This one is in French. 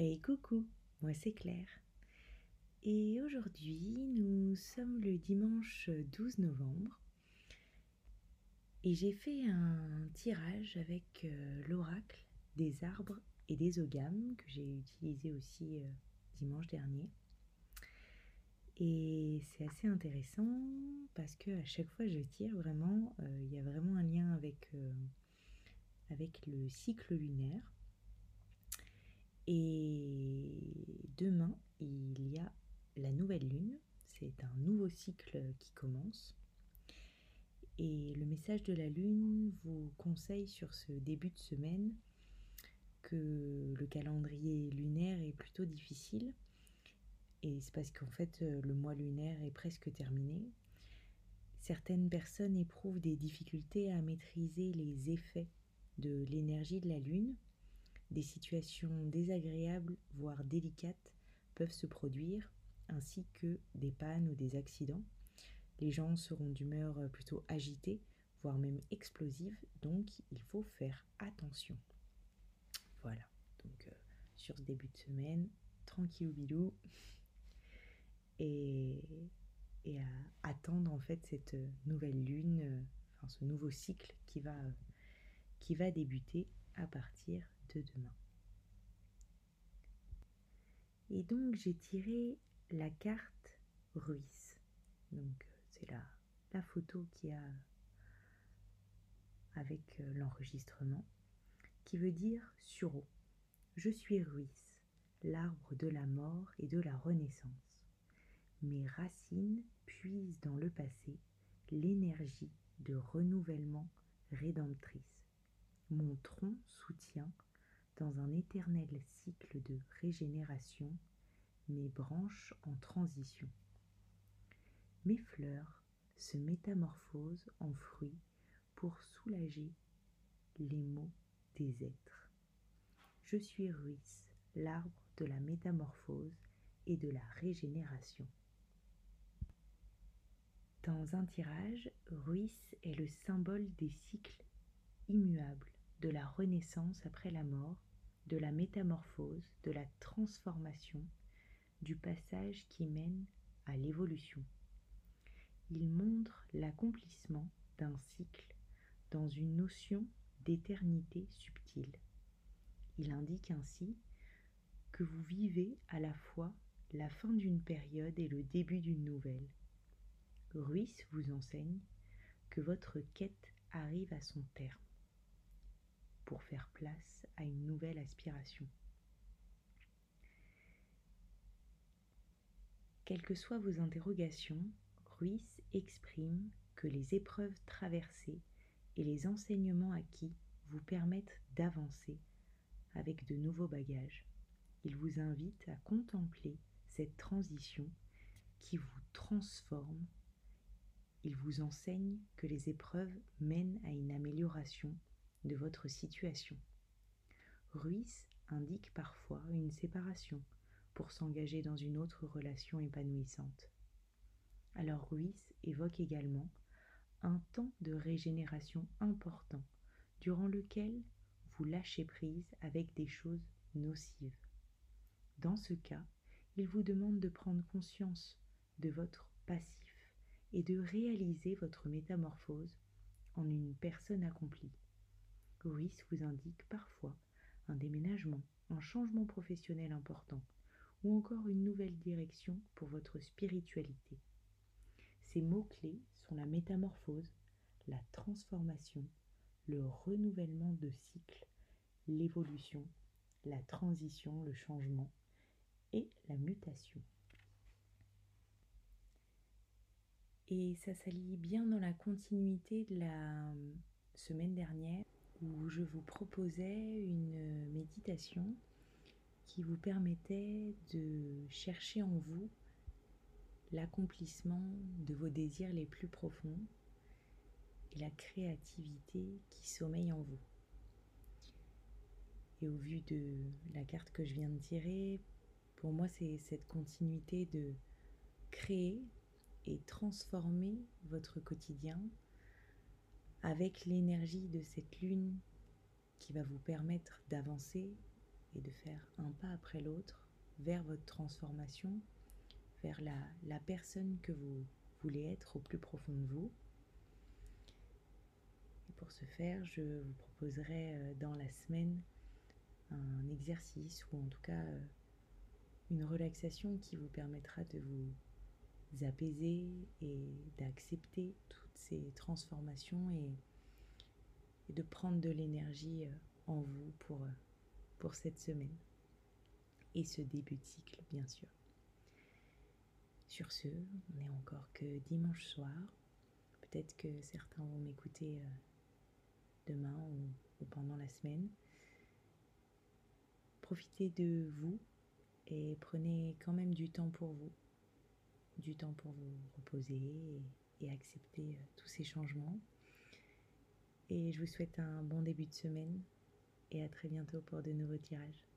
Hey coucou, moi c'est Claire. Et aujourd'hui, nous sommes le dimanche 12 novembre. Et j'ai fait un tirage avec euh, l'oracle des arbres et des ogames que j'ai utilisé aussi euh, dimanche dernier. Et c'est assez intéressant parce que à chaque fois je tire vraiment, euh, il y a vraiment un lien avec, avec le cycle lunaire. Et demain, il y a la nouvelle lune. C'est un nouveau cycle qui commence. Et le message de la lune vous conseille sur ce début de semaine que le calendrier lunaire est plutôt difficile. Et c'est parce qu'en fait, le mois lunaire est presque terminé. Certaines personnes éprouvent des difficultés à maîtriser les effets de l'énergie de la lune des situations désagréables, voire délicates, peuvent se produire, ainsi que des pannes ou des accidents. Les gens seront d'humeur plutôt agitée, voire même explosive, donc il faut faire attention. Voilà, donc euh, sur ce début de semaine, tranquille bilou, et, et à attendre en fait cette nouvelle lune, euh, ce nouveau cycle qui va, qui va débuter à partir de demain. Et donc j'ai tiré la carte Ruiz. Donc c'est la, la photo qui a avec euh, l'enregistrement qui veut dire Suro. Je suis Ruiz, l'arbre de la mort et de la renaissance. Mes racines puisent dans le passé l'énergie de renouvellement rédemptrice. Mon tronc soutient dans un éternel cycle de régénération, mes branches en transition. Mes fleurs se métamorphosent en fruits pour soulager les maux des êtres. Je suis Ruiz, l'arbre de la métamorphose et de la régénération. Dans un tirage, Ruiz est le symbole des cycles immuables, de la renaissance après la mort de la métamorphose, de la transformation, du passage qui mène à l'évolution. Il montre l'accomplissement d'un cycle dans une notion d'éternité subtile. Il indique ainsi que vous vivez à la fois la fin d'une période et le début d'une nouvelle. Ruiz vous enseigne que votre quête arrive à son terme pour faire place à une nouvelle aspiration. Quelles que soient vos interrogations, Ruiz exprime que les épreuves traversées et les enseignements acquis vous permettent d'avancer avec de nouveaux bagages. Il vous invite à contempler cette transition qui vous transforme. Il vous enseigne que les épreuves mènent à une amélioration de votre situation. Ruiz indique parfois une séparation pour s'engager dans une autre relation épanouissante. Alors Ruiz évoque également un temps de régénération important durant lequel vous lâchez prise avec des choses nocives. Dans ce cas, il vous demande de prendre conscience de votre passif et de réaliser votre métamorphose en une personne accomplie. Ruiz vous indique parfois un déménagement, un changement professionnel important ou encore une nouvelle direction pour votre spiritualité. Ces mots-clés sont la métamorphose, la transformation, le renouvellement de cycle, l'évolution, la transition, le changement et la mutation. Et ça s'allie bien dans la continuité de la semaine dernière où je vous proposais une méditation qui vous permettait de chercher en vous l'accomplissement de vos désirs les plus profonds et la créativité qui sommeille en vous. Et au vu de la carte que je viens de tirer, pour moi c'est cette continuité de créer et transformer votre quotidien avec l'énergie de cette lune qui va vous permettre d'avancer et de faire un pas après l'autre vers votre transformation, vers la, personne que vous voulez être au plus profond de vous. Et pour ce faire, je vous proposerai euh, dans la semaine un exercice ou en tout cas euh, une relaxation qui vous permettra de vous apaiser et d'accepter toutes ces transformations et, de prendre de l'énergie euh, en vous pour, pour cette semaine et ce début de cycle bien sûr. Sur ce, on n'est encore que dimanche soir. Peut-être que certains vont m'écouter euh, demain ou, pendant la semaine. Profitez de vous et prenez quand même du temps pour vous. Du temps pour vous reposer et, accepter euh, tous ces changements. Et je vous souhaite un bon début de semaine et à très bientôt pour de nouveaux tirages.